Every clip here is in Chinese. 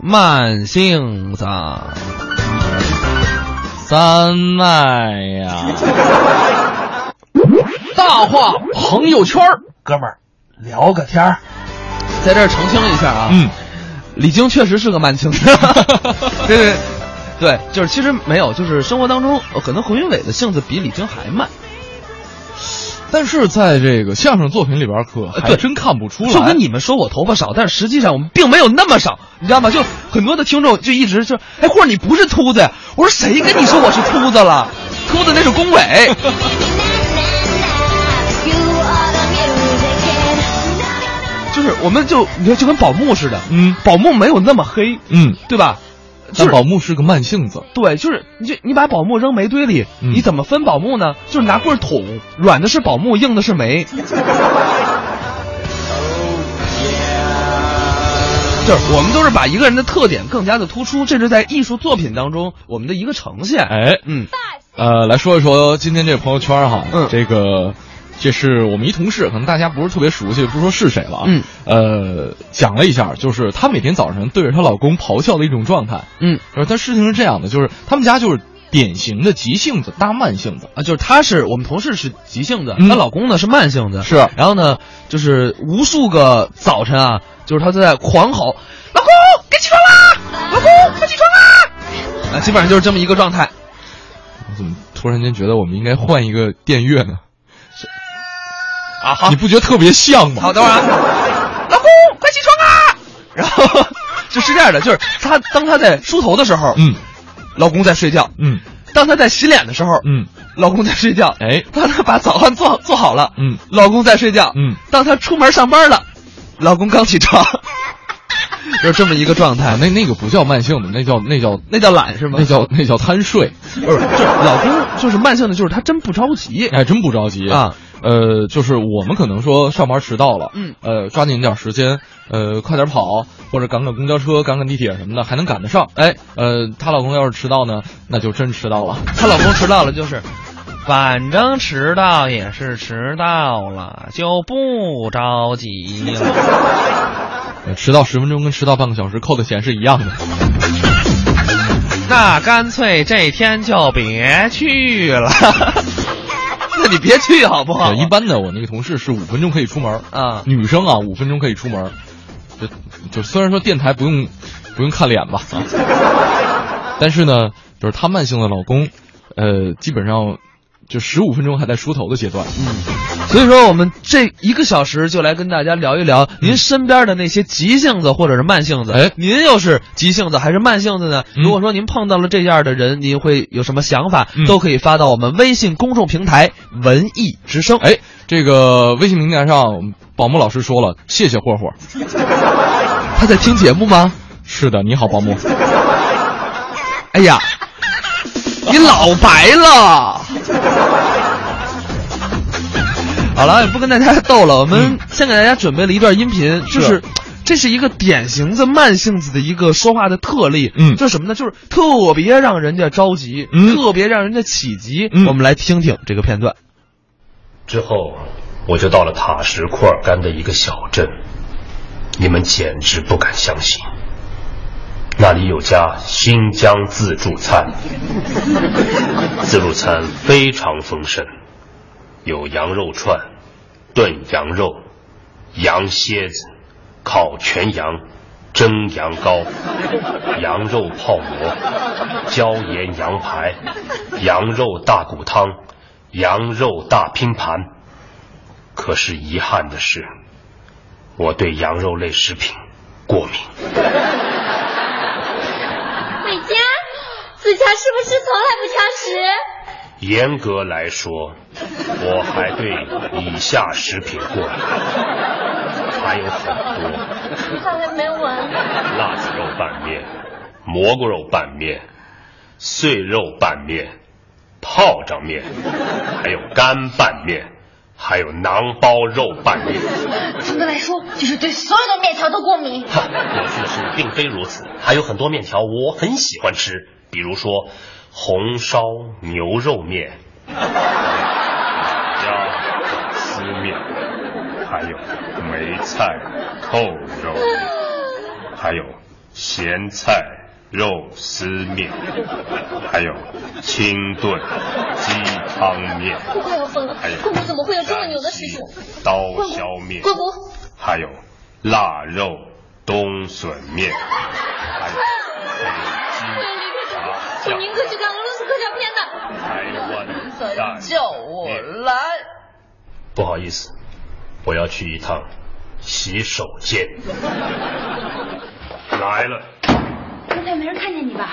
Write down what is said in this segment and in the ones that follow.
慢性子，三麦呀。大话朋友圈儿，哥们儿聊个天儿，在这儿澄清一下啊，嗯，李菁确实是个慢性子，对对对，就是其实没有，就是生活当中呃可能何云伟的性子比李菁还慢，但是在这个相声作品里边，可还对真看不出来。就跟你们说我头发少，但是实际上我们并没有那么少，你知道吗？就很多的听众就一直说，哎，或者你不是秃子呀？我说谁跟你说我是秃子了？秃子那是龚伟。就是我们就你看就跟宝木似的，嗯宝木没有那么黑，嗯，对吧？就但宝木是个慢性子，对，就是你就你把宝木扔煤堆里，嗯你怎么分宝木呢？就是拿棍儿捅，软的是宝木，硬的是煤。就是我们都是把一个人的特点更加的突出，这是在艺术作品当中我们的一个呈现。哎，嗯，呃，来说一说今天这个朋友圈哈，嗯这个这是我们一同事，可能大家不是特别熟悉，不说是谁了啊，嗯，呃，讲了一下，就是她每天早晨对着她老公咆哮的一种状态，嗯，呃，但事情是这样的，就是他们家就是典型的急性子搭慢性子，啊，就是她是我们同事是急性子，嗯她老公呢是慢性子，是然后呢，就是无数个早晨啊，就是她在狂吼：“老公，该起床啦！老公，快起床啦！”啊，基本上就是这么一个状态。我怎么突然间觉得我们应该换一个电乐呢？啊，好。你，不觉得特别像吗？好，等会儿啊，老公，快起床啊！然后就是这样的，就是她当她在梳头的时候，嗯。老公在睡觉；嗯。当她在洗脸的时候，嗯。老公在睡觉；哎。当她把早饭做做好了，嗯。老公在睡觉；嗯，当她出门上班了，老公刚起床，就是这么一个状态。啊，那那个不叫慢性的，那叫那叫那叫懒是吗？那叫那叫贪睡，不是，就是老公就是慢性的，就是他真不着急。哎，真不着急啊。呃，就是我们可能说上班迟到了，嗯呃，抓紧点时间，呃，快点跑，或者赶赶公交车、赶赶地铁什么的，还能赶得上。哎，呃，她老公要是迟到呢，那就真迟到了。她老公迟到了，就是，反正迟到也是迟到了，就不着急了。呃 迟到十分钟跟迟到半个小时扣的钱是一样的。那干脆这天就别去了。那你别去好不好？一般的我那个同事是五分钟可以出门啊女生啊五分钟可以出门，就就虽然说电台不用不用看脸吧啊，但是呢，就是她慢性的老公，呃，基本上就十五分钟还在梳头的阶段。嗯所以说，我们这一个小时就来跟大家聊一聊您身边的那些急性子或者是慢性子。哎您又是急性子还是慢性子呢？嗯如果说您碰到了这样的人，您会有什么想法？嗯都可以发到我们微信公众平台“文艺之声”。哎，这个微信平台上，宝木老师说了，谢谢霍霍。他在听节目吗？是的，你好，宝木。哎呀，你老白了。好了，也不跟大家逗了，我们先给大家准备了一段音频，就是。这是一个典型的慢性子的一个说话的特例，嗯就是什么呢？就是特别让人家着急，嗯特别让人家起急。嗯我们来听听这个片段。之后，我就到了塔什库尔干的一个小镇，你们简直不敢相信，那里有家新疆自助餐，自助餐非常丰盛，有羊肉串、炖羊肉、羊蝎子、烤全羊、蒸羊羔、羊肉泡馍、椒盐羊排、羊肉大骨汤、羊肉大拼盘。可是遗憾的是，我对羊肉类食品过敏。美嘉，自强是不是从来不挑食？严格来说，我还对以下食品过敏，还有很多：看来没闻。辣子肉拌面、蘑菇肉拌面、碎肉拌面、泡仗面，还有干拌面，还有馕包肉拌面。总的来说，就是对所有的面条都过敏。哈，有趣的是，并非如此，还有很多面条我很喜欢吃，比如说红烧牛肉面、鸭丝面，还有梅菜扣肉，还有咸菜肉丝面，还有清炖鸡汤面，我快要疯了还有！怎么会有这么牛的师傅？刀削面，姑姑，还有腊肉冬笋面，还有请酱您可去看俄罗斯科幻片的。台湾蛋叫我来。不好意思，我要去一趟洗手间。来了，刚才没人看见你吧？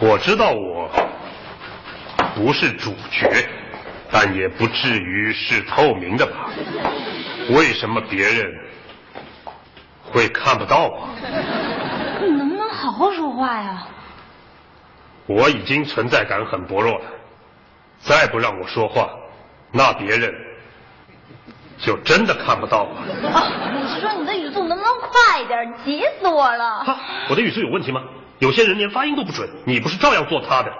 我知道我不是主角，但也不至于是透明的吧？为什么别人会看不到我？你能不能好好说话呀？我已经存在感很薄弱了，再不让我说话，那别人就真的看不到了。啊，你是说你的语速能不能快一点？急死我了！哈，我的语速有问题吗？有些人连发音都不准，你不是照样做他的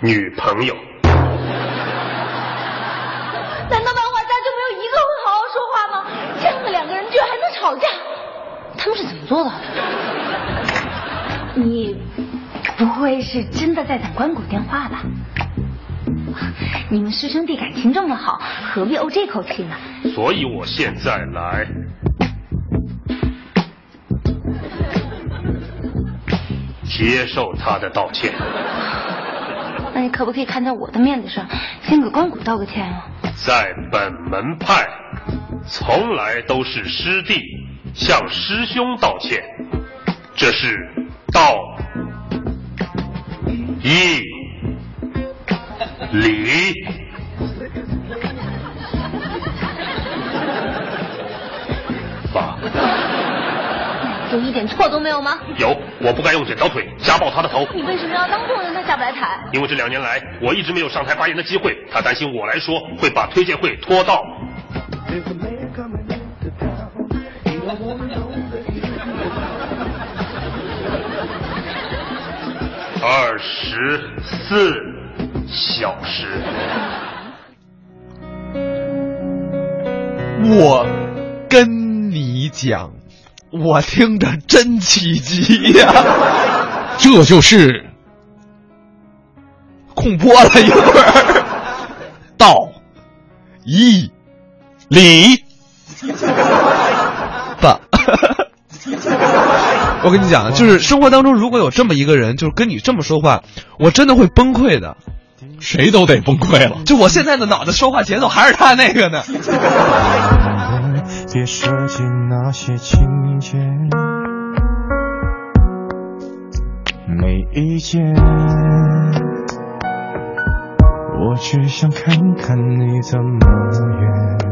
女朋友？难道漫画家就没有一个会好好说话吗？这样的两个人居然还能吵架，他们是怎么做到的？你不会是真的在等关谷电话吧？你们师兄弟感情这么好，何必怄这口气呢？所以我现在来接受他的道歉。那你可不可以看在我的面子上，先给关谷道个歉啊？在本门派，从来都是师弟向师兄道歉，这是道义礼。法有一点错都没有吗？有，我不该用剪刀腿夹爆他的头，你为什么要当众让他下不来台？因为这两年来我一直没有上台发言的机会，他担心我来说会把推荐会拖到。二十四小时，我跟你讲，我听着真起鸡呀、这就是空播了一会儿。道义理。吧，我跟你讲，就是生活当中如果有这么一个人，就是跟你这么说话，我真的会崩溃的。谁都得崩溃了。就我现在的脑子说话节奏还是他那个呢。别设计那些情节，没意见。我只想看看你怎么演。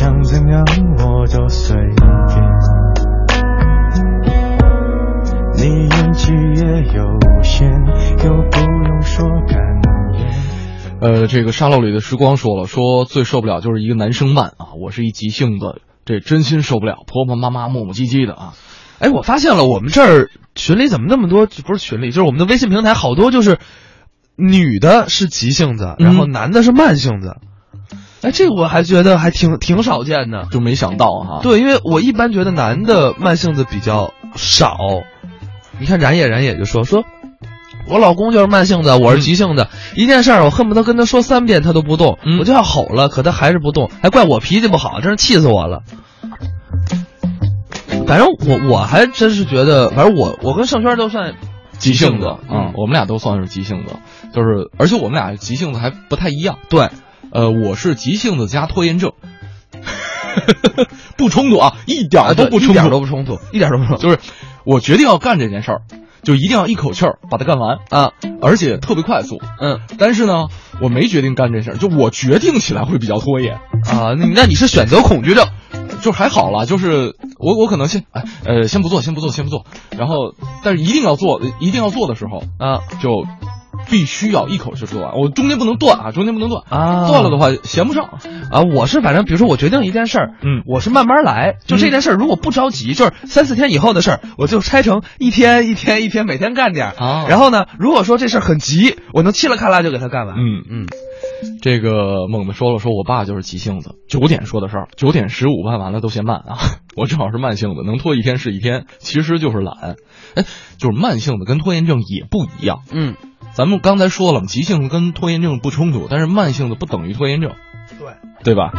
想怎样我都随便。你演技也有限，又不用说感言。呃，这个沙漏里的时光说了，说最受不了就是一个男生慢啊，我是一急性子，这真心受不了，婆婆妈妈磨磨唧唧的啊。哎，我发现了，我们这儿群里怎么那么多？不是群里，就是我们的微信平台，好多就是女的是急性子，然后男的是慢性子。哎，这个我还觉得还挺挺少见的。就没想到哈，对，因为我一般觉得男的慢性子比较少。你看冉野，冉野就说说，我老公就是慢性子，我是急性子。一件事儿我恨不得跟他说三遍他都不动，嗯我就要吼了，可他还是不动，还怪我脾气不好，真是气死我了。反正我我还真是觉得，反正我我跟盛轩都算急性子子啊、嗯我们俩都算是急性子，就是而且我们俩急性子还不太一样。对，呃，我是急性子加拖延症，不冲突啊，一点都不冲突，一点都不冲突，一点都不冲突。就是我决定要干这件事儿，就一定要一口气儿把它干完。啊，而且特别快速。嗯。但是呢，我没决定干这事儿，就我决定起来会比较拖延，啊，那你那你是选择恐惧症。就还好了，就是我我可能先哎呃先不做，先不做，先不做，然后但是一定要做，一定要做的时候啊。就必须要一口气说完，我中间不能断啊，中间不能断啊断了的话闲不上。啊？我是反正比如说我决定一件事儿，嗯我是慢慢来，就这件事儿如果不着急，就是三四天以后的事儿，我就拆成一天一天一天，每天干点儿。啊然后呢，如果说这事儿很急，我能嘁哩喀啦就给他干完。嗯嗯，这个猛子说了，说我爸就是急性子，九点说的事儿，九点十五办完了都嫌慢啊。我正好是慢性子，能拖一天是一天，其实就是懒。哎，就是慢性子跟拖延症也不一样。嗯，咱们刚才说了嘛，急性子跟拖延症不冲突，但是慢性子不等于拖延症，对。对吧？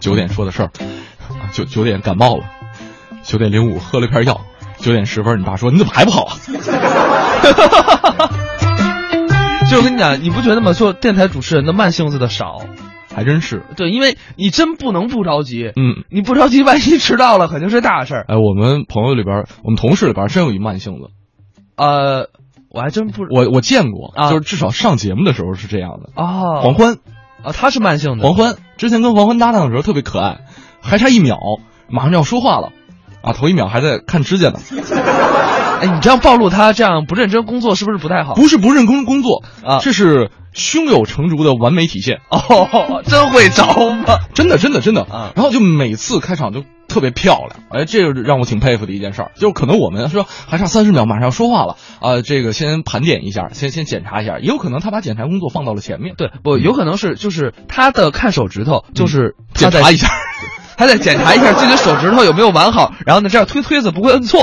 九点说的事儿，啊九九点感冒了，九点零五喝了片药，九点十分，你爸说你怎么还不好啊？就我跟你讲，你不觉得吗？做电台主持人的慢性子的少，还真是。对，因为你真不能不着急。嗯，你不着急，万一迟到了，肯定是大事儿。哎，我们朋友里边，我们同事里边真有一慢性子，呃，我还真不我我见过，啊就是至少上节目的时候是这样的。哦，黄欢，啊，他是慢性的。黄欢之前跟黄欢搭档的时候特别可爱，还差一秒，马上就要说话了，啊，头一秒还在看指甲呢。哎，你这样暴露他这样不认真工作，是不是不太好？不是不认真工作啊这是胸有成竹的完美体现。哦，真会找吗？真的真的真的啊然后就每次开场就特别漂亮，哎，这个让我挺佩服的一件事儿。就可能我们说还差三十秒，马上要说话了啊、这个先盘点一下，先先检查一下，也有可能他把检查工作放到了前面，对，不，有可能是就是他的看手指头，就是检查一下。他在检查一下自己的手指头有没有完好，然后呢，这样推推子不会摁错。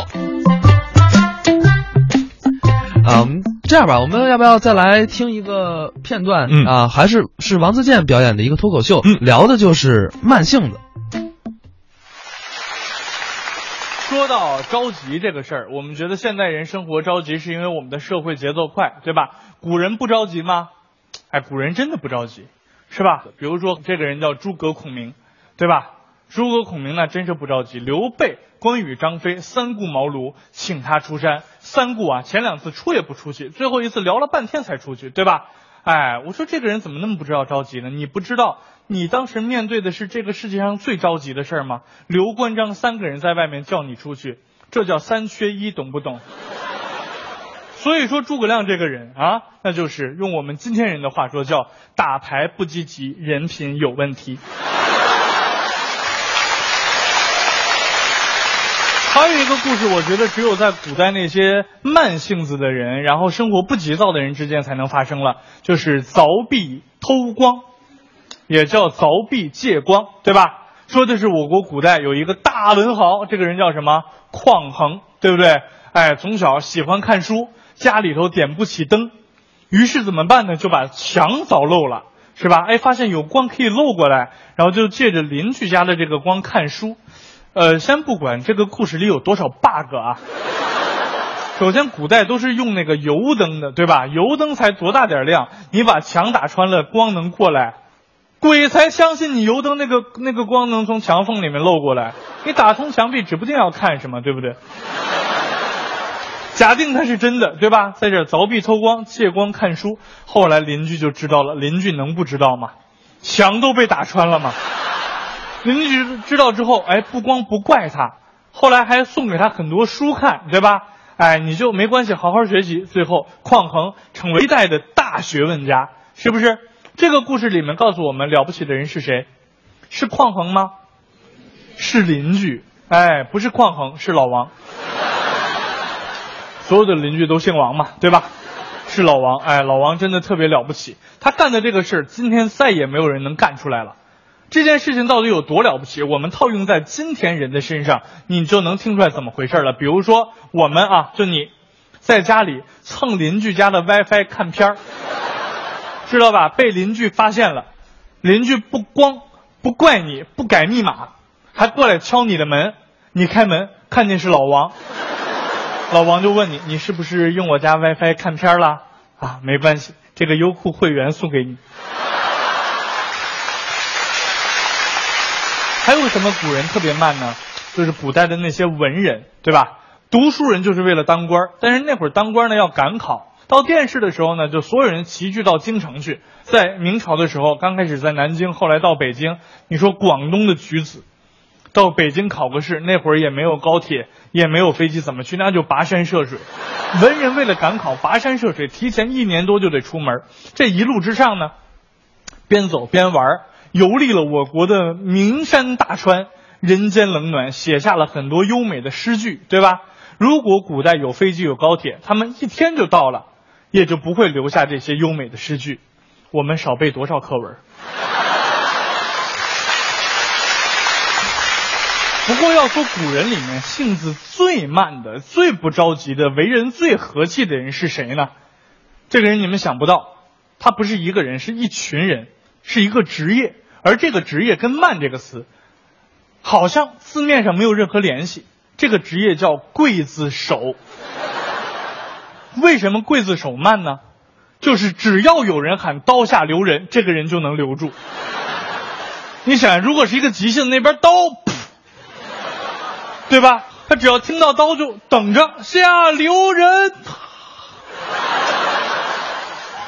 啊，我们这样吧，我们要不要再来听一个片段？嗯啊，还是是王自健表演的一个脱口秀，嗯聊的就是慢性子。说到着急这个事儿，我们觉得现代人生活着急是因为我们的社会节奏快，对吧？古人不着急吗？哎，古人真的不着急，是吧？比如说这个人叫诸葛孔明，对吧？诸葛孔明呢，真是不着急。刘备、关羽、张飞三顾茅庐，请他出山。三顾啊，前两次出也不出去，最后一次聊了半天才出去，对吧？哎，我说这个人怎么那么不知道着急呢？你不知道，你当时面对的是这个世界上最着急的事儿吗？刘关张三个人在外面叫你出去，这叫三缺一，懂不懂？所以说诸葛亮这个人啊，那就是用我们今天人的话说叫打牌不积极，人品有问题。还有一个故事，我觉得只有在古代那些慢性子的人，然后生活不急躁的人之间才能发生了，就是凿壁偷光，也叫凿壁借光，对吧？说的是我国古代有一个大文豪，这个人叫什么？匡衡，对不对？哎，从小喜欢看书，家里头点不起灯，于是怎么办呢？就把墙凿漏了，是吧？哎，发现有光可以漏过来，然后就借着邻居家的这个光看书。呃，先不管这个故事里有多少 bug 啊，首先古代都是用那个油灯的，对吧？油灯才多大点亮，你把墙打穿了，光能过来，鬼才相信你油灯那个那个光能从墙缝里面漏过来。你打通墙壁，指不定要看什么，对不对？假定它是真的，对吧？在这凿壁偷光，借光看书，后来邻居就知道了。邻居能不知道吗？墙都被打穿了吗？邻居知道之后，哎，不光不怪他，后来还送给他很多书看，对吧？哎，你就没关系，好好学习。最后，匡衡成为一代的大学问家，是不是？这个故事里面告诉我们，了不起的人是谁？是匡衡吗？是邻居，哎，不是匡衡，是老王。所有的邻居都姓王嘛，对吧？是老王，哎，老王真的特别了不起，他干的这个事儿，今天再也没有人能干出来了。这件事情到底有多了不起？我们套用在今天人的身上，你就能听出来怎么回事了。比如说，我们啊，就你在家里蹭邻居家的 WiFi 看片儿，知道吧？被邻居发现了，邻居不光不怪你不改密码，还过来敲你的门，你开门看见是老王，老王就问你，你是不是用我家 WiFi 看片了？啊，没关系，这个优酷会员送给你。为什么古人特别慢呢？就是古代的那些文人，对吧？读书人就是为了当官，但是那会儿当官呢要赶考。到殿试的时候呢，就所有人齐聚到京城去。在明朝的时候，刚开始在南京，后来到北京。你说广东的举子到北京考个试，那会儿也没有高铁，也没有飞机，怎么去？那就跋山涉水。文人为了赶考，跋山涉水，提前一年多就得出门。这一路之上呢，边走边玩儿，游历了我国的名山大川，人间冷暖，写下了很多优美的诗句，对吧？如果古代有飞机有高铁，他们一天就到了，也就不会留下这些优美的诗句。我们少背多少课文？不过要说古人里面性子最慢的、最不着急的、为人最和气的人是谁呢？这个人你们想不到，他不是一个人，是一群人，是一个职业，而这个职业跟“慢”这个词，好像字面上没有任何联系。这个职业叫刽子手。为什么刽子手慢呢？就是只要有人喊刀下留人，这个人就能留住。你想，如果是一个急性那边刀，对吧？他只要听到刀就等着下留人，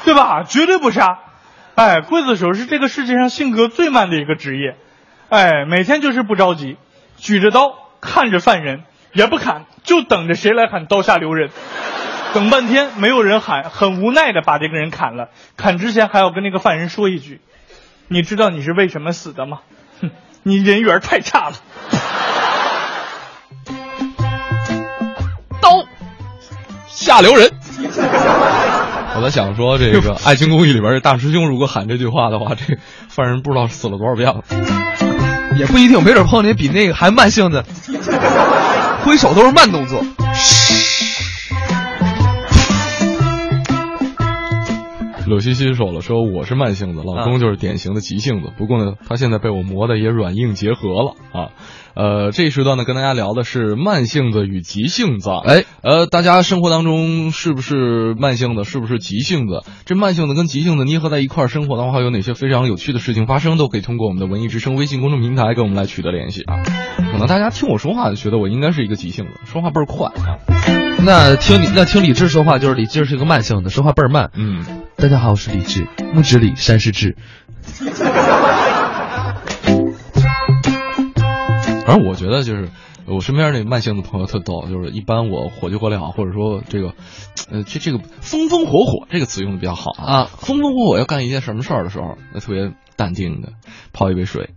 对吧？绝对不杀。哎，刽子手是这个世界上性格最慢的一个职业。哎，每天就是不着急，举着刀看着犯人也不砍，就等着谁来喊刀下留人。等半天没有人喊，很无奈的把这个人砍了。砍之前还要跟那个犯人说一句：“你知道你是为什么死的吗？哼，你人缘太差了。”刀下留人。我在想说，这个 《爱情公寓》里边这大师兄如果喊这句话的话，这 犯人不知道死了多少遍了。也不一定，没准碰见比那个还慢性的，挥手都是慢动作。柳西西说了，说我是慢性子，老公就是典型的急性子。不过呢，他现在被我磨的也软硬结合了啊。呃，这一时段呢，跟大家聊的是慢性子与急性子。哎，呃，大家生活当中是不是慢性子，是不是急性子？这慢性子跟急性子捏合在一块儿生活的话，有哪些非常有趣的事情发生？都可以通过我们的文艺之声微信公众平台跟我们来取得联系啊。可能大家听我说话就觉得我应该是一个急性子，说话倍儿快啊。那听你那听李志说话，就是李志是一个慢性子，说话倍儿慢。嗯，大家好，我是李志，木子李，山是志。反正我觉得就是我身边那慢性的朋友特逗，就是一般我火急火燎，或者说这个，呃，这这个风风火火这个词用的比较好啊风风火火要干一件什么事儿的时候，那特别淡定的泡一杯水，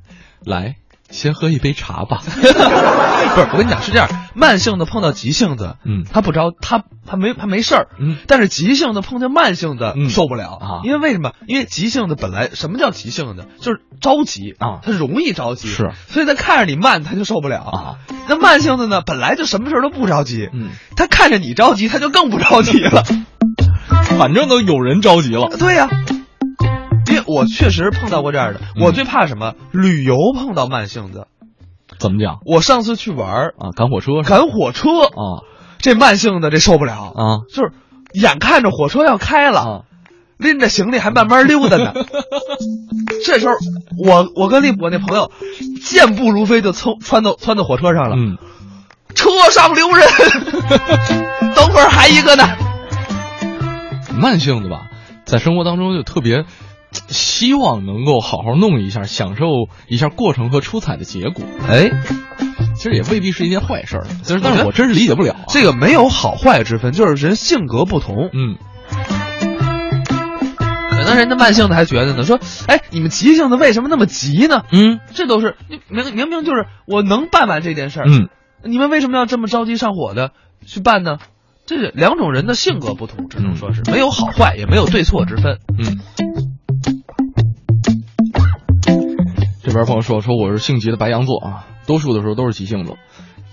来，先喝一杯茶吧。不是，我跟你讲是这样，慢性的碰到急性子，嗯他不着，他他没他没事儿，嗯但是急性子碰见慢性子、嗯受不了啊因为为什么？因为急性子本来什么叫急性子？就是着急啊他容易着急，是，所以他看着你慢他就受不了啊。那慢性的呢，本来就什么事儿都不着急，嗯，他看着你着急，他就更不着急了。反正都有人着急了。对呀、因为我确实碰到过这样的，嗯我最怕什么？旅游碰到慢性子。怎么讲我上次去玩儿啊？赶火车赶火车啊这慢性子这受不了啊就是眼看着火车要开了，啊！拎着行李还慢慢溜达呢。这时候，我我跟那我那朋友健步如飞就蹭窜到窜到火车上了，嗯，车上留人，等会儿还一个呢。慢性子吧，在生活当中就特别希望能够好好弄一下，享受一下过程和出彩的结果。哎，其实也未必是一件坏事儿，就是但是我真是理解不了啊、这个没有好坏之分，就是人性格不同。嗯，可能人家慢性子还觉得呢，说，哎，你们急性子为什么那么急呢？嗯这都是明明就是我能办完这件事儿，嗯，你们为什么要这么着急上火的去办呢？这两种人的性格不同，只能说是没有好坏，也没有对错之分。嗯。这边朋友说说我是性急的白羊座啊，多数的时候都是急性子，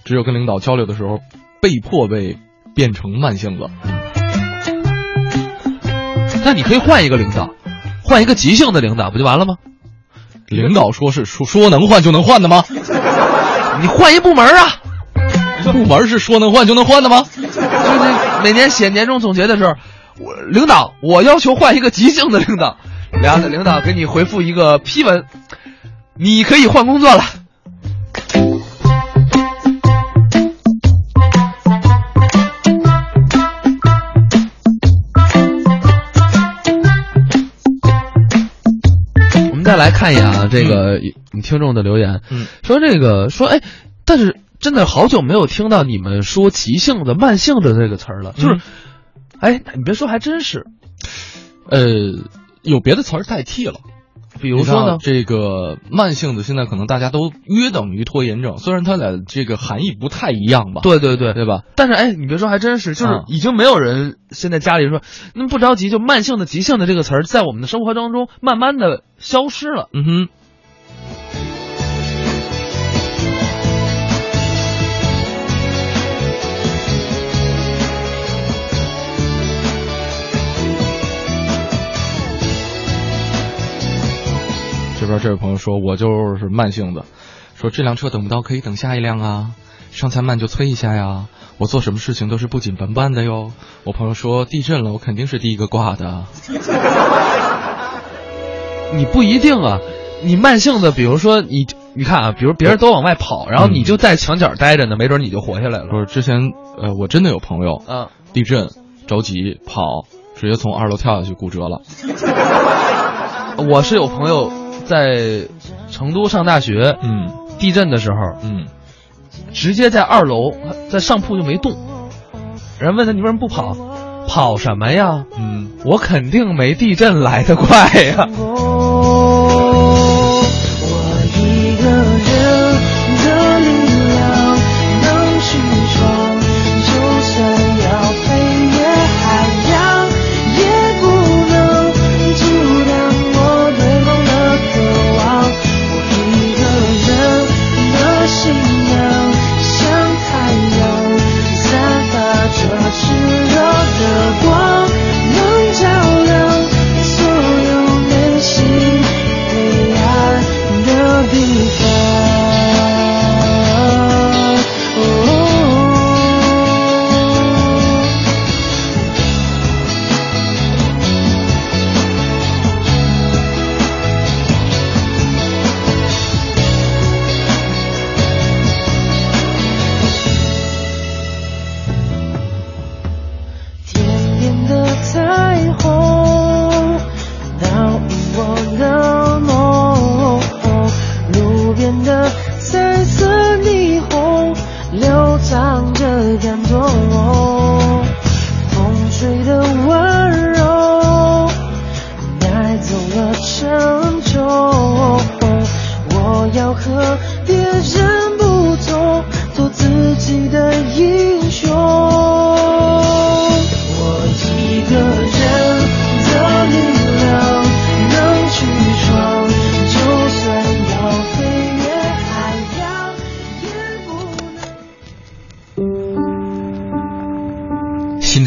只有跟领导交流的时候，被迫被变成慢性子。那你可以换一个领导，换一个急性的领导不就完了吗？领导说是说说能换就能换的吗？你换一部门啊！部门是说能换就能换的吗？就是每年写年终总结的时候，我领导我要求换一个急性的领导，然后，领导给你回复一个批文，你可以换工作了。我们再来看一眼啊，这个你听众的留言，嗯，说这个说哎，但是真的好久没有听到你们说急性的、慢性的这个词儿了，就是，哎，你别说，还真是，呃，有别的词儿代替了。比如说呢，这个慢性子现在可能大家都约等于拖延症，虽然它俩这个含义不太一样吧。对对对，对吧？但是哎，你别说，还真是，就是已经没有人现在家里说，那不着急，就慢性的、急性的这个词儿，在我们的生活当中慢慢的消失了。嗯哼。边这位朋友说，我就是慢性的，说这辆车等不到可以等下一辆啊，上菜慢就催一下呀。我做什么事情都是不紧不慢的哟。我朋友说地震了，我肯定是第一个挂的。你不一定啊，你慢性的，比如说你，你看啊，比如别人都往外跑，然后你就在墙角待着呢，没准你就活下来了。不是之前呃，我真的有朋友嗯，地震着急跑，直接从二楼跳下去骨折了。我是有朋友。在成都上大学，嗯，地震的时候，嗯，直接在二楼，在上铺就没动。人问他你为什么不跑？跑什么呀？嗯，我肯定没地震来的快呀。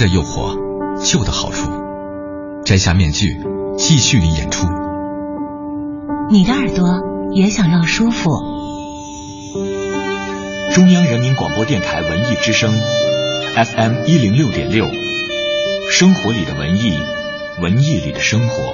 新的诱惑，旧的好处。摘下面具，继续你演出。你的耳朵也想要舒服。中央人民广播电台文艺之声，FM 一零六点六，生活里的文艺，文艺里的生活。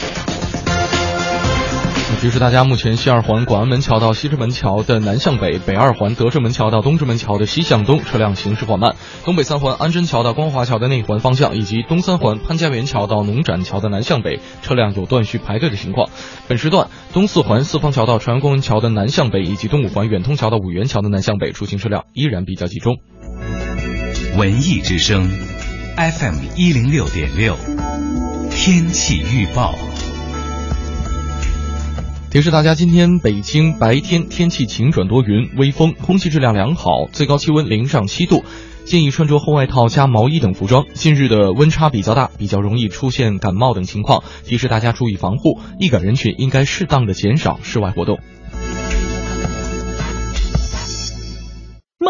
提示大家，目前西二环广安门桥到西直门桥的南向北，北二环德胜门桥到东直门桥的西向东车辆行驶缓慢；东北三环安贞桥到光华桥的内环方向，以及东三环潘家园桥到农展桥的南向北车辆有断续排队的情况。本时段东四环四方桥到朝阳公园桥的南向北，以及东五环远通桥到五元桥的南向北出行车辆依然比较集中。文艺之声，FM 一零六点六，天气预报。提示大家，今天北京白天天气晴转多云，微风，空气质量良好，最高气温零上七度，建议穿着厚外套加毛衣等服装。近日的温差比较大，比较容易出现感冒等情况，提示大家注意防护，易感人群应该适当的减少室外活动。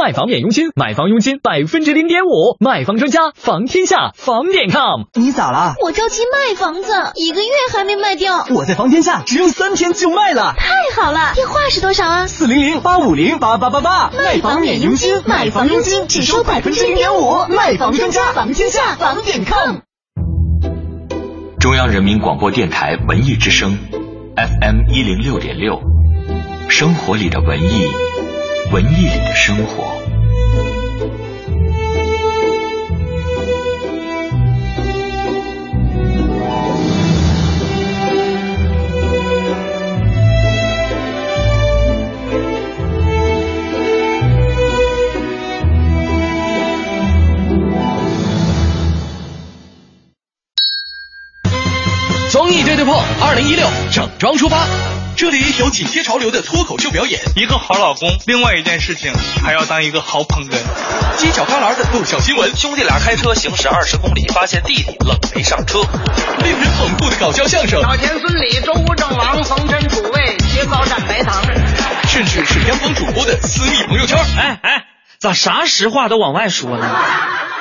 卖房免佣金，买房佣金百分之零点五，卖房专家房天下房点 com。你咋了？我着急卖房子，一个月还没卖掉。我在房天下只用三天就卖了，太好了！电话是多少啊？四零零八五零八八八八。卖房免佣金，买房佣金只收百分之零点五，卖房专家房天下房点 com。中央人民广播电台文艺之声，FM 一零六点六，生活里的文艺。文艺里的生活。综艺对对碰，二零一六整装出发。这里有紧贴潮流的脱口秀表演，一个好老公，另外一件事情还要当一个好捧哏。犄角旮旯的爆笑新闻，兄弟俩开车行驶二十公里，发现弟弟冷没上车。令人捧腹的搞笑相声，老田孙李周吴郑王冯陈楚卫切糕蘸白糖，甚至是央广主播的私密朋友圈。哎哎，咋啥实话都往外说呢？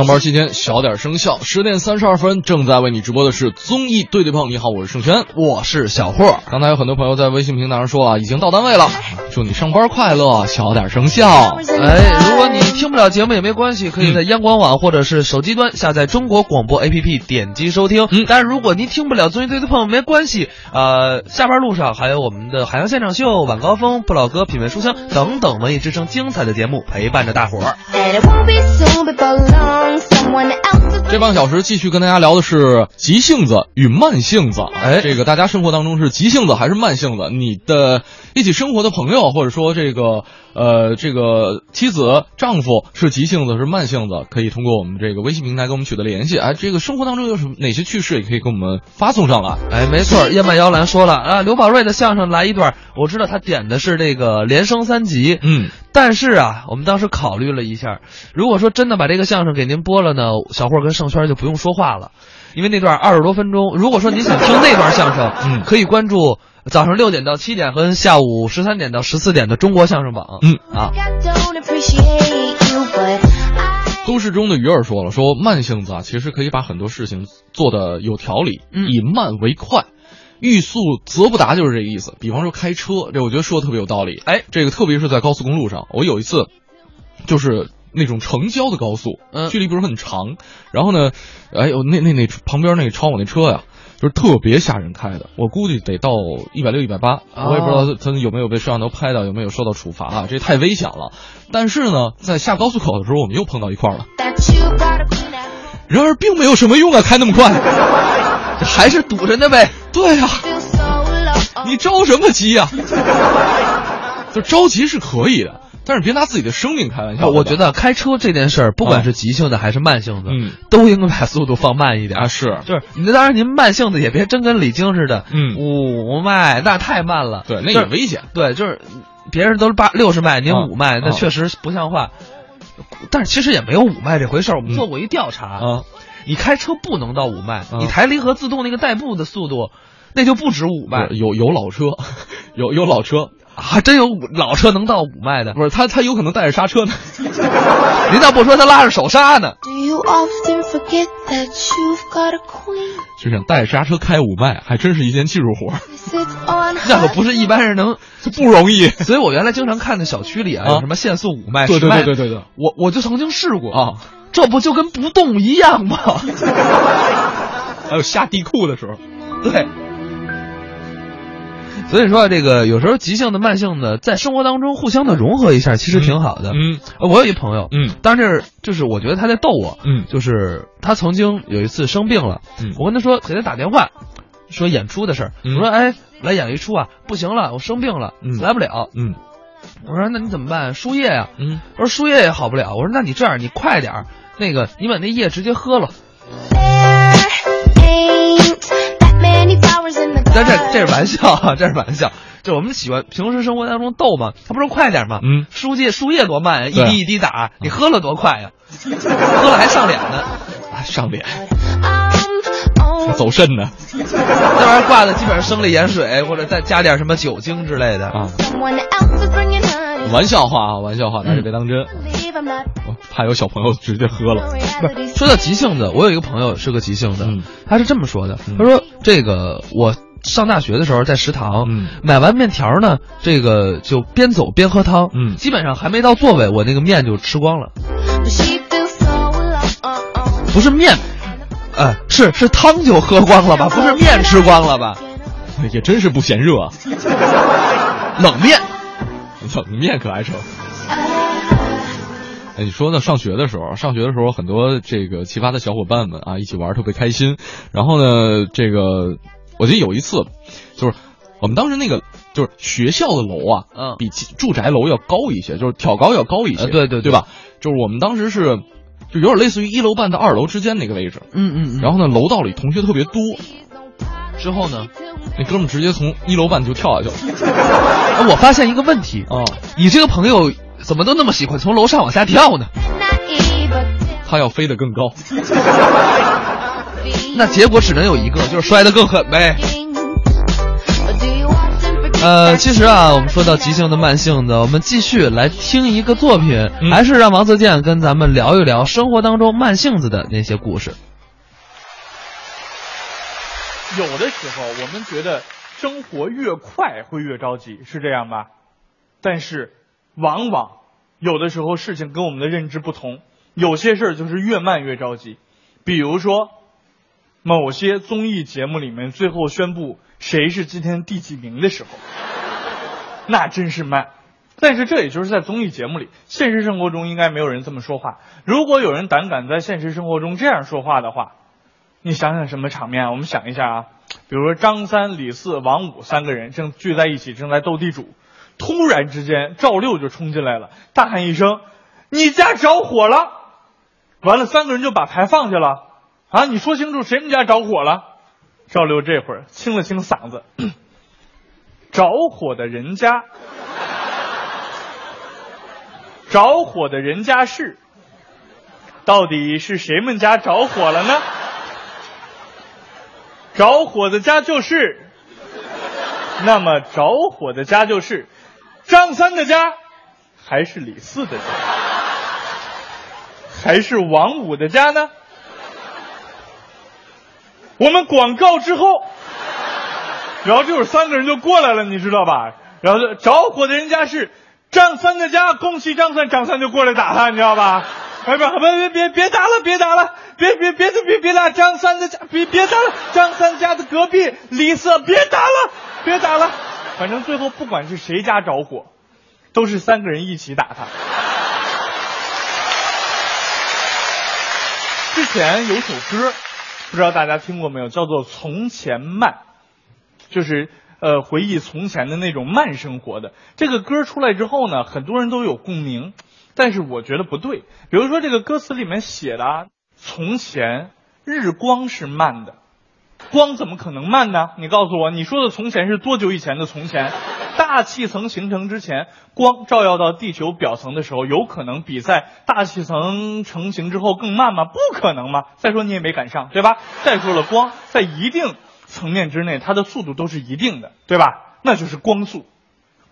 上班期间小点声效。十点三十二分，正在为你直播的是综艺对对碰。你好，我是盛轩，我是小霍。刚才有很多朋友在微信平台上说啊，已经到单位了，祝你上班快乐，小点声效。哎，如果你听不了节目也没关系，可以在央广网或者是手机端下载中国广播 APP，点击收听。嗯，但是如果您听不了综艺对对碰，没关系，呃，下班路上还有我们的海洋现场秀、晚高峰、不老歌、品味书香等等文艺之声精彩的节目陪伴着大伙儿。这半个小时继续跟大家聊的是急性子与慢性子。哎，这个大家生活当中是急性子还是慢性子？你的一起生活的朋友，或者说这个呃这个妻子、丈夫是急性子是慢性子，可以通过我们这个微信平台跟我们取得联系。哎，这个生活当中有什么哪些趣事，也可以跟我们发送上来。哎，没错，叶曼摇篮说了啊，刘宝瑞的相声来一段，我知道他点的是这个连升三级，嗯，但是啊，我们当时考虑了一下，如果说真的把这个相声给您播了呢，小霍跟盛轩就不用说话了，因为那段二十多分钟。如果说您想听那段相声，嗯，可以关注早上六点到七点和下午十三点到十四点的中国相声榜，嗯啊。都市中的鱼儿说了，说慢性子啊，其实可以把很多事情做的有条理，以慢为快。欲速则不达就是这个意思。比方说开车，这我觉得说的特别有道理。哎，这个特别是在高速公路上，我有一次就是那种城郊的高速，嗯，距离不是很长，然后呢，哎呦，那那那旁边那个超我那车呀，就是特别吓人开的，我估计得到一百六一百八，我也不知道他有没有被摄像头拍到，有没有受到处罚啊？这太危险了。但是呢，在下高速口的时候，我们又碰到一块了。然而并没有什么用啊，开那么快，还是堵着呢呗。对呀、啊，你着什么急呀、啊？就着急是可以的，但是别拿自己的生命开玩笑。我觉得开车这件事儿，不管是急性的还是慢性的，嗯，都应该把速度放慢一点啊。是，就是你当然您慢性的也别真跟李菁似的，嗯，五迈那太慢了，对，那也危险。对，就是别人都是八六十迈，您啊五迈，那确实不像话。但是其实也没有五迈这回事儿，我们做过一调查啊。你开车不能到五迈，你抬离合自动那个代步的速度，那就不止五迈。有有老车，有有老车，还真有老车能到五迈的。不是他，他有可能带着刹车呢。您咋不说他拉着手刹呢。就想带着刹车开五迈，还真是一件技术活那可 不是一般人能，不容易。所以我原来经常看那小区里啊，有什么限速五迈、对十迈，对对对对，我我就曾经试过啊。这不就跟不动一样吗？还有下地库的时候，对，所以说这个有时候急性的、慢性的，在生活当中互相的融合一下，其实挺好的。嗯，我有一朋友，嗯，但是就是我觉得他在逗我，嗯，就是他曾经有一次生病了，嗯，我跟他说给他打电话，说演出的事儿，嗯。我说哎来演一出啊，不行了，我生病了，嗯。来不了，嗯，我说那你怎么办？输液呀、嗯，我说输液也好不了，我说那你这样，你快点儿，那个你把那液直接喝了。但这这是玩笑啊，这是玩笑。就我们喜欢平时生活当中逗嘛，他不是快点吗？嗯，输液输液多慢呀，一滴一滴打，你喝了多快呀？喝了还上脸呢，啊上脸，走肾呢。那玩意儿挂的基本上生理盐水，或者再加点什么酒精之类的啊。玩笑话啊，玩笑话，大家别当真。我怕有小朋友直接喝了。不是说到急性子，我有一个朋友是个急性子，嗯他是这么说的，他说这个我上大学的时候在食堂、嗯买完面条呢，这个就边走边喝汤，嗯基本上还没到座位，我那个面就吃光了。不是面，哎，是是汤就喝光了吧？不是面吃光了吧？也真是不嫌热，啊 冷面，冷面可爱成。哎，你说呢？上学的时候，上学的时候，很多这个奇葩的小伙伴们啊，一起玩特别开心。然后呢，这个我记得有一次，就是我们当时那个就是学校的楼啊，嗯比住宅楼要高一些，就是挑高要高一些，呃对对对对吧？就是我们当时是就有点类似于一楼半到二楼之间那个位置。嗯嗯嗯。然后呢，楼道里同学特别多，之后呢，那哥们儿直接从一楼半就跳下去了。哎我发现一个问题哦，你这个朋友怎么都那么喜欢从楼上往下跳呢？他要飞得更高。那结果只能有一个，就是摔得更狠呗。呃，其实啊，我们说到急性的、慢性的，我们继续来听一个作品，嗯还是让王自健跟咱们聊一聊生活当中慢性子的那些故事。有的时候我们觉得生活越快会越着急，是这样吧？但是往往有的时候事情跟我们的认知不同，有些事儿就是越慢越着急。比如说，某些综艺节目里面最后宣布谁是今天第几名的时候，那真是慢。但是这也就是在综艺节目里，现实生活中应该没有人这么说话。如果有人胆敢在现实生活中这样说话的话，你想想什么场面？我们想一下啊，比如说张三、李四、王五三个人正聚在一起，正在斗地主，突然之间赵六就冲进来了，大喊一声：“你家着火了！”完了，三个人就把牌放下了。啊，你说清楚谁们家着火了？赵六这会儿清了清嗓子，着火的人家，着火的人家是，到底是谁们家着火了呢？着火的家就是，那么着火的家就是张三的家，还是李四的家，还是王五的家呢？我们广告之后，然后这会儿三个人就过来了，你知道吧？然后就着火的人家是张三的家，恭喜张三，张三就过来打他，你知道吧？哎不别别别别打了，别打了，别别别别别打张三的家，别别打了，张三家的隔壁李四，别打了，别打了，反正最后不管是谁家着火，都是三个人一起打他。之前有首歌，不知道大家听过没有，叫做《从前慢》，就是呃回忆从前的那种慢生活的。这个歌出来之后呢，很多人都有共鸣，但是我觉得不对。比如说这个歌词里面写的啊，从前日光是慢的，光怎么可能慢呢？你告诉我，你说的从前是多久以前的从前？大气层形成之前，光照耀到地球表层的时候，有可能比在大气层成型之后更慢吗？不可能吗？再说你也没赶上，对吧？再说了，光在一定层面之内，它的速度都是一定的，对吧？那就是光速。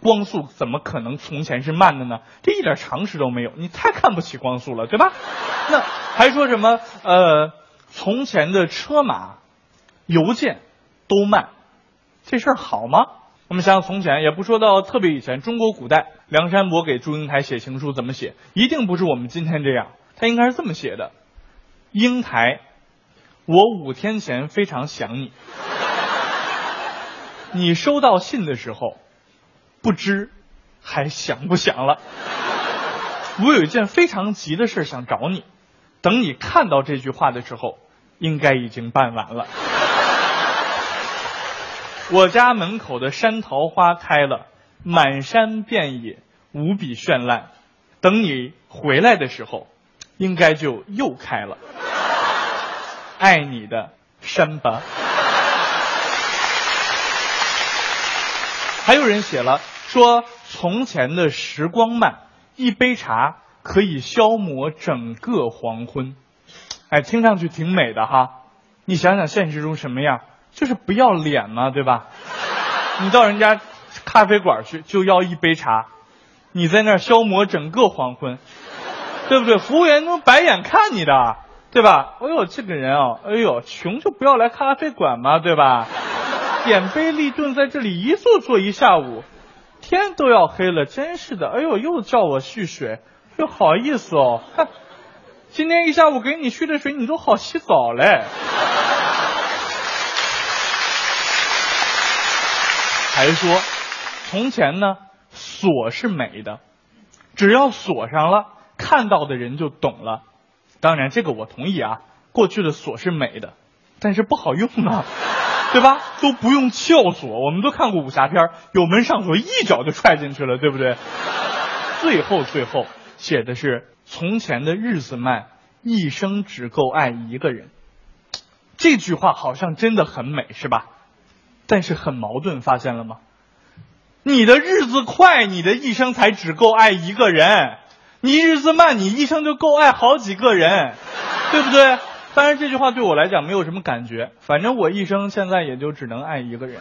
光速怎么可能从前是慢的呢？这一点常识都没有，你太看不起光速了，对吧？那还说什么呃，从前的车马、邮件都慢，这事儿好吗？我们想想从前，也不说到特别以前，中国古代梁山伯给祝英台写情书怎么写？一定不是我们今天这样，他应该是这么写的：英台，我五天前非常想你。你收到信的时候，不知还想不想了？我有一件非常急的事想找你，等你看到这句话的时候，应该已经办完了。我家门口的山桃花开了，满山遍野，无比绚烂。等你回来的时候，应该就又开了。爱你的山吧。还有人写了说，从前的时光慢，一杯茶可以消磨整个黄昏。哎，听上去挺美的哈。你想想现实中什么样？就是不要脸嘛，对吧？你到人家咖啡馆去，就要一杯茶，你在那儿消磨整个黄昏，对不对？服务员都白眼看你的，对吧？哎呦，这个人哦，哎呦，穷就不要来咖啡馆嘛，对吧？点杯立顿，在这里一坐坐一下午，天都要黑了，真是的。哎呦，又叫我续水，又好意思哦。今天一下午给你续的水，你都好洗澡嘞。还说，从前呢，锁是美的，只要锁上了，看到的人就懂了。当然，这个我同意啊，过去的锁是美的，但是不好用啊。对吧？都不用撬锁，我们都看过武侠片，有门上锁，一脚就踹进去了，对不对？最后最后写的是从前的日子慢，一生只够爱一个人。这句话好像真的很美，是吧？但是很矛盾，发现了吗？你的日子快，你的一生才只够爱一个人；你日子慢，你一生就够爱好几个人，对不对？当然，这句话对我来讲没有什么感觉。反正我一生现在也就只能爱一个人。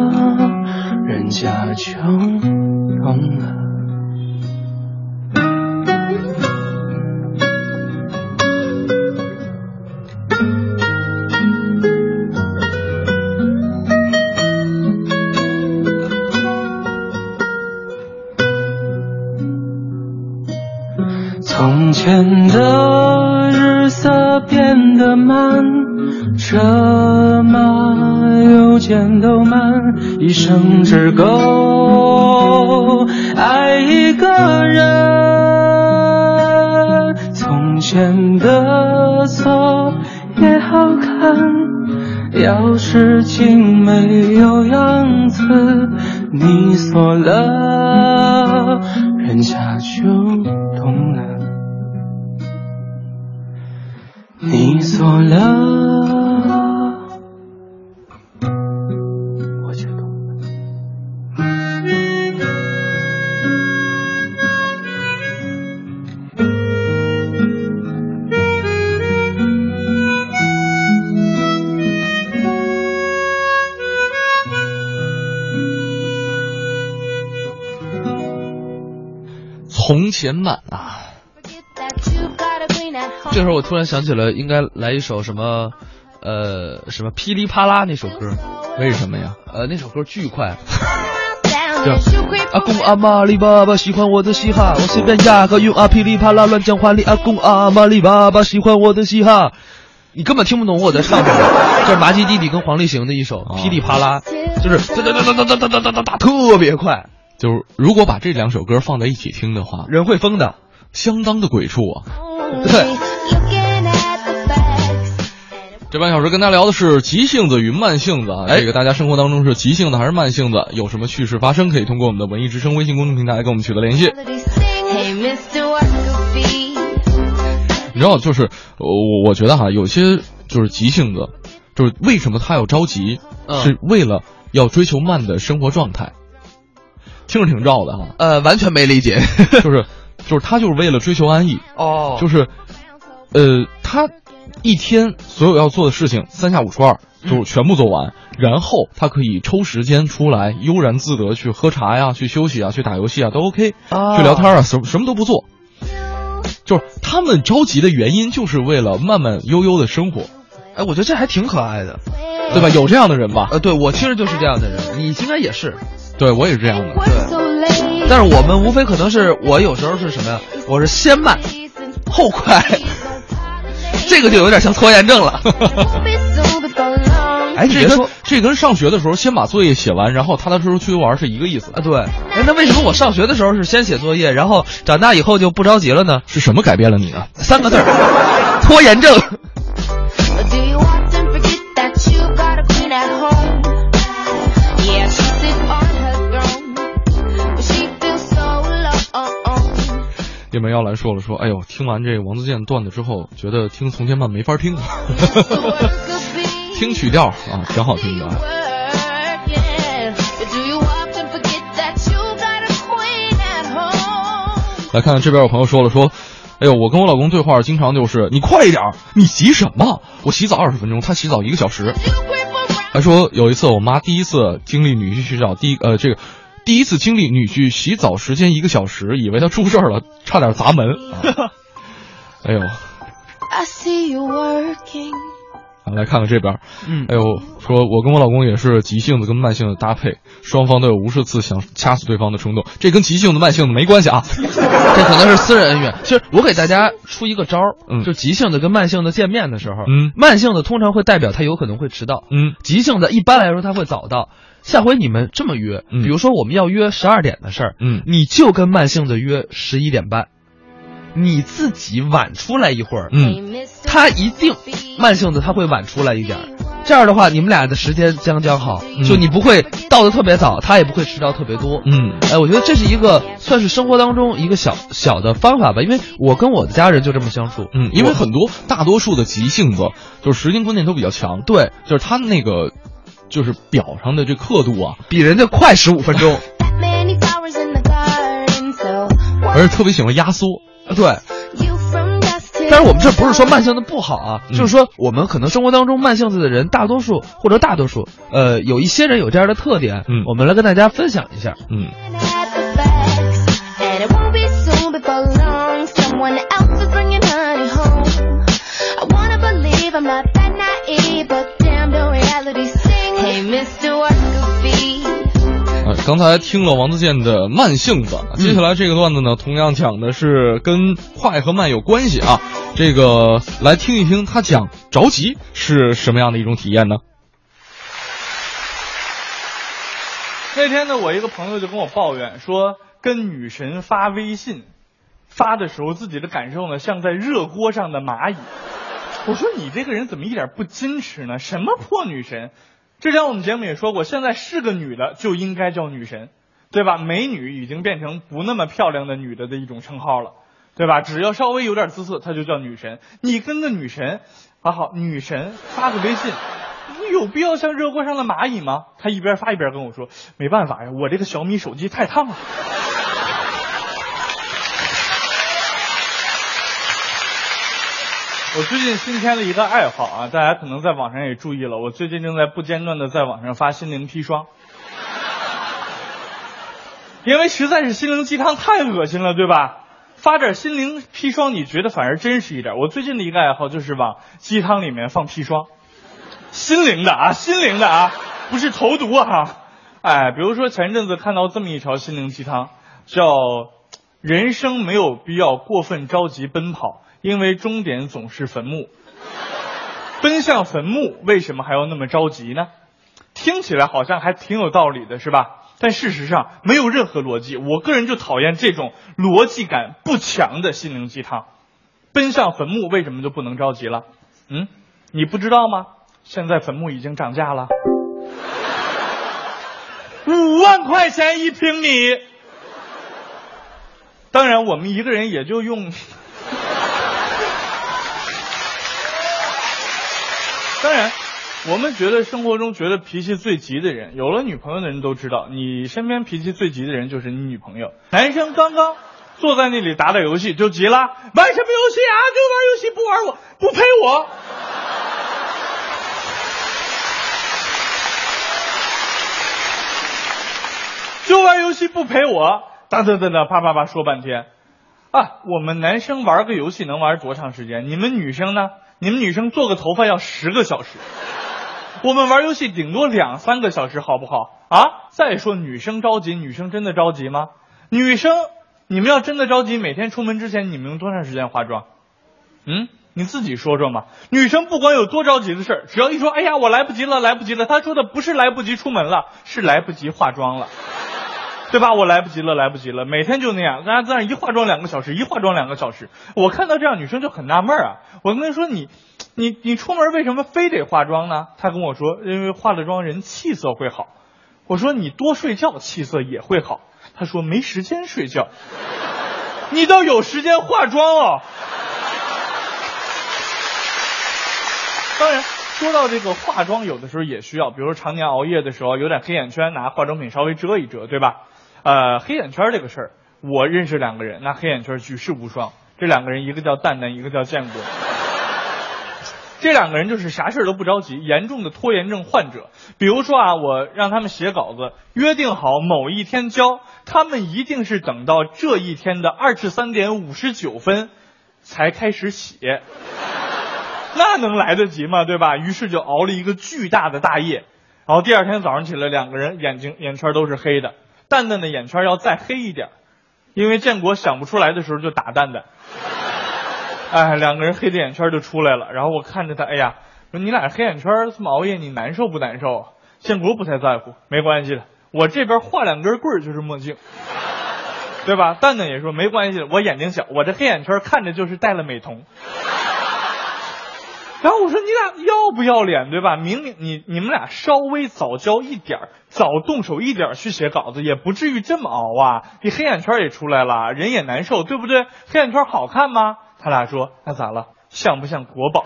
人家就懂了。一生之歌从前慢啊。这时候我突然想起了，应该来一首什么，呃，什么噼里啪啦那首歌，为什么呀？呃，那首歌巨快。阿公阿妈里巴巴喜欢我的嘻哈，我随便压个用啊，噼里啪啦乱讲话里。阿公阿妈里巴巴喜欢我的嘻哈。你根本听不懂我在唱什么。这是麻吉弟弟跟黄立行的一首《噼里啪啦》，就是哒哒哒哒哒哒哒哒哒哒，特别快。就是如果把这两首歌放在一起听的话，人会疯的，相当的鬼畜啊。对。这半小时跟大家聊的是急性子与慢性子啊，这个大家生活当中是急性子还是慢性子？有什么趣事发生，可以通过我们的文艺之声微信公众平台跟我们取得联系。你知道，就是我我觉得哈，有些就是急性子，就是为什么他要着急，是为了要追求慢的生活状态。听着挺绕的哈，呃，完全没理解，就是就是他就是为了追求安逸哦，就是呃他。一天所有要做的事情，三下五除二就全部做完，然后他可以抽时间出来悠然自得去喝茶呀，去休息啊，去打游戏啊，都 OK，去聊天啊，什什么都不做。就是他们着急的原因，就是为了慢慢悠悠的生活。哎，我觉得这还挺可爱的，对吧？有这样的人吧？呃，对我其实就是这样的人，你应该也是。对我也是这样的。对。但是我们无非可能是我有时候是什么呀？我是先慢后快。这个就有点像拖延症了。哎，你别说这跟上学的时候先把作业写完，然后踏踏实实出去玩是一个意思啊。对，哎，那为什么我上学的时候是先写作业，然后长大以后就不着急了呢？是什么改变了你呢？三个字儿，拖延症。叶梅要来说了说，哎呦，听完这王自健段子之后，觉得听从前慢没法听，听曲调啊，挺好听的。来看看这边有朋友说了说，哎呦，我跟我老公对话经常就是你快一点，你急什么？我洗澡二十分钟，他洗澡一个小时。还说有一次我妈第一次经历女婿洗澡，第一呃这个。第一次经历女婿洗澡时间一个小时，以为他出事了，差点砸门。哎呦！来看看这边，嗯，哎呦，说我跟我老公也是急性子跟慢性子搭配，双方都有无数次想掐死对方的冲动，这跟急性子慢性子没关系啊，这可能是私人恩怨。其实我给大家出一个招儿，嗯，就急性子跟慢性子见面的时候，嗯，慢性子通常会代表他有可能会迟到，嗯，急性子一般来说他会早到。下回你们这么约，比如说我们要约十二点的事儿，嗯，你就跟慢性子约十一点半，你自己晚出来一会儿，嗯，他一定慢性子他会晚出来一点儿，这样的话你们俩的时间将将好，就你不会到的特别早，他也不会迟到特别多，嗯，哎，我觉得这是一个算是生活当中一个小小的方法吧，因为我跟我的家人就这么相处，嗯，因为很多大多数的急性子就是时间观念都比较强，对，就是他那个。就是表上的这刻度啊，比人家快十五分钟，而且特别喜欢压缩。对，但是我们这不是说慢性子不好啊，就是说我们可能生活当中慢性子的人，大多数或者大多数，呃，有一些人有这样的特点，嗯，我们来跟大家分享一下，嗯。啊，刚才听了王自健的慢性子，接下来这个段子呢，同样讲的是跟快和慢有关系啊。这个来听一听他讲着急是什么样的一种体验呢？那天呢，我一个朋友就跟我抱怨说，跟女神发微信，发的时候自己的感受呢，像在热锅上的蚂蚁。我说你这个人怎么一点不矜持呢？什么破女神？之前我们节目也说过，现在是个女的就应该叫女神，对吧？美女已经变成不那么漂亮的女的的一种称号了，对吧？只要稍微有点姿色，她就叫女神。你跟个女神，啊好，女神发个微信，你有必要像热锅上的蚂蚁吗？她一边发一边跟我说，没办法呀，我这个小米手机太烫了。我最近新添了一个爱好啊，大家可能在网上也注意了，我最近正在不间断的在网上发心灵砒霜，因为实在是心灵鸡汤太恶心了，对吧？发点心灵砒霜，你觉得反而真实一点。我最近的一个爱好就是往鸡汤里面放砒霜，心灵的啊，心灵的啊，不是投毒啊。哎，比如说前阵子看到这么一条心灵鸡汤，叫“人生没有必要过分着急奔跑”。因为终点总是坟墓，奔向坟墓为什么还要那么着急呢？听起来好像还挺有道理的，是吧？但事实上没有任何逻辑。我个人就讨厌这种逻辑感不强的心灵鸡汤。奔向坟墓为什么就不能着急了？嗯，你不知道吗？现在坟墓已经涨价了，五万块钱一平米。当然，我们一个人也就用。当然，我们觉得生活中觉得脾气最急的人，有了女朋友的人都知道，你身边脾气最急的人就是你女朋友。男生刚刚坐在那里打打游戏就急了，玩什么游戏啊？就玩游戏不玩我，不陪我。就玩游戏不陪我，哒哒哒哒，啪啪啪说半天，啊，我们男生玩个游戏能玩多长时间？你们女生呢？你们女生做个头发要十个小时，我们玩游戏顶多两三个小时，好不好？啊！再说女生着急，女生真的着急吗？女生，你们要真的着急，每天出门之前你们用多长时间化妆？嗯，你自己说说嘛。女生不管有多着急的事，只要一说，哎呀，我来不及了，来不及了。她说的不是来不及出门了，是来不及化妆了。对吧？我来不及了，来不及了。每天就那样，大家在那一化妆两个小时，一化妆两个小时。我看到这样女生就很纳闷啊。我跟她说：“你，你，你出门为什么非得化妆呢？”她跟我说：“因为化了妆人气色会好。”我说：“你多睡觉气色也会好。”她说：“没时间睡觉。”你倒有时间化妆哦。当然，说到这个化妆，有的时候也需要，比如说常年熬夜的时候，有点黑眼圈，拿化妆品稍微遮一遮，对吧？呃，黑眼圈这个事儿，我认识两个人，那黑眼圈举世无双。这两个人，一个叫蛋蛋，一个叫建国。这两个人就是啥事都不着急，严重的拖延症患者。比如说啊，我让他们写稿子，约定好某一天交，他们一定是等到这一天的二十三点五十九分才开始写。那能来得及吗？对吧？于是就熬了一个巨大的大夜，然后第二天早上起来，两个人眼睛眼圈都是黑的。蛋蛋的眼圈要再黑一点，因为建国想不出来的时候就打蛋蛋。哎，两个人黑的眼圈就出来了。然后我看着他，哎呀，说你俩黑眼圈这么熬夜，你难受不难受？建国不太在乎，没关系的，我这边画两根棍就是墨镜，对吧？蛋蛋也说没关系，我眼睛小，我这黑眼圈看着就是戴了美瞳。然后我说你俩要不要脸，对吧？明明你你们俩稍微早交一点早动手一点去写稿子，也不至于这么熬啊！你黑眼圈也出来了，人也难受，对不对？黑眼圈好看吗？他俩说那咋了？像不像国宝？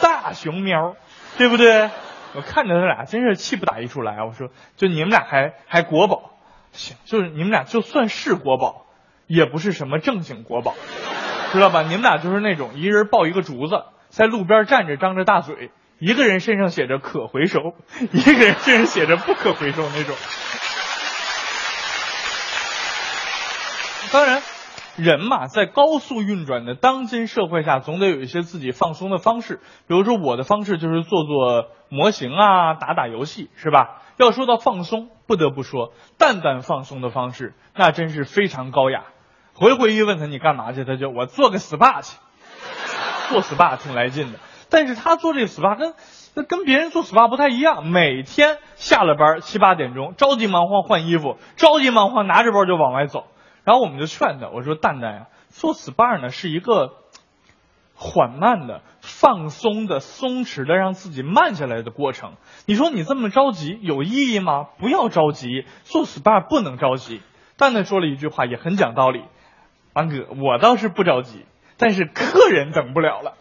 大熊喵，对不对？我看着他俩真是气不打一处来。我说就你们俩还还国宝，行，就是你们俩就算是国宝，也不是什么正经国宝，知道吧？你们俩就是那种一人抱一个竹子。在路边站着，张着大嘴，一个人身上写着可回收，一个人身上写着不可回收那种。当然，人嘛，在高速运转的当今社会下，总得有一些自己放松的方式。比如说，我的方式就是做做模型啊，打打游戏，是吧？要说到放松，不得不说，蛋蛋放松的方式那真是非常高雅。回回一问他你干嘛去，他就我做个 SPA 去。做 SPA 挺来劲的，但是他做这个 SPA 跟跟别人做 SPA 不太一样。每天下了班七八点钟，着急忙慌换衣服，着急忙慌拿着包就往外走。然后我们就劝他，我说蛋蛋呀，做 SPA 呢是一个缓慢的、放松的、松弛的，让自己慢下来的过程。你说你这么着急有意义吗？不要着急，做 SPA 不能着急。蛋蛋说了一句话也很讲道理，安哥，我倒是不着急。但是客人等不了了。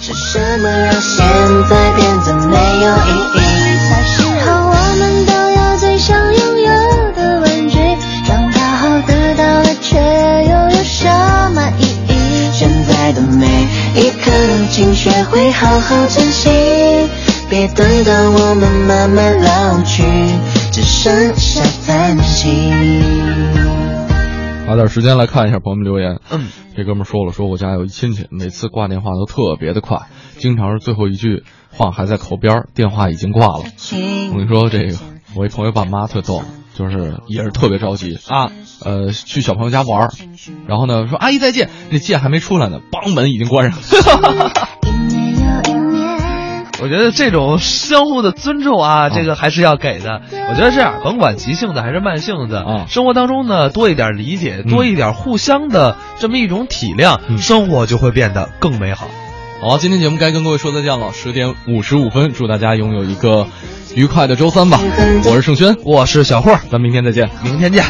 是什么让现在变得没有意义？那时候我们都有最想拥有的玩具，长大后得到了却又有什么意义？现在的每一刻，请学会好好珍惜，别等到我们慢慢老去，只剩下叹息。花点时间来看一下朋友们留言。嗯，这哥们说了，说我家有一亲戚，每次挂电话都特别的快，经常是最后一句话还在口边，电话已经挂了。我跟你说，这个我一朋友爸妈特逗，就是也是特别着急啊，呃，去小朋友家玩儿，然后呢说阿姨再见，那剑还没出来呢，梆门已经关上了。我觉得这种相互的尊重啊，这个还是要给的。我觉得这样，甭管急性子还是慢性子，啊，生活当中呢多一点理解，多一点互相的这么一种体谅，生活就会变得更美好。好，今天节目该跟各位说再见了，十点五十五分，祝大家拥有一个愉快的周三吧。我是盛轩，我是小霍，咱明天再见，明天见。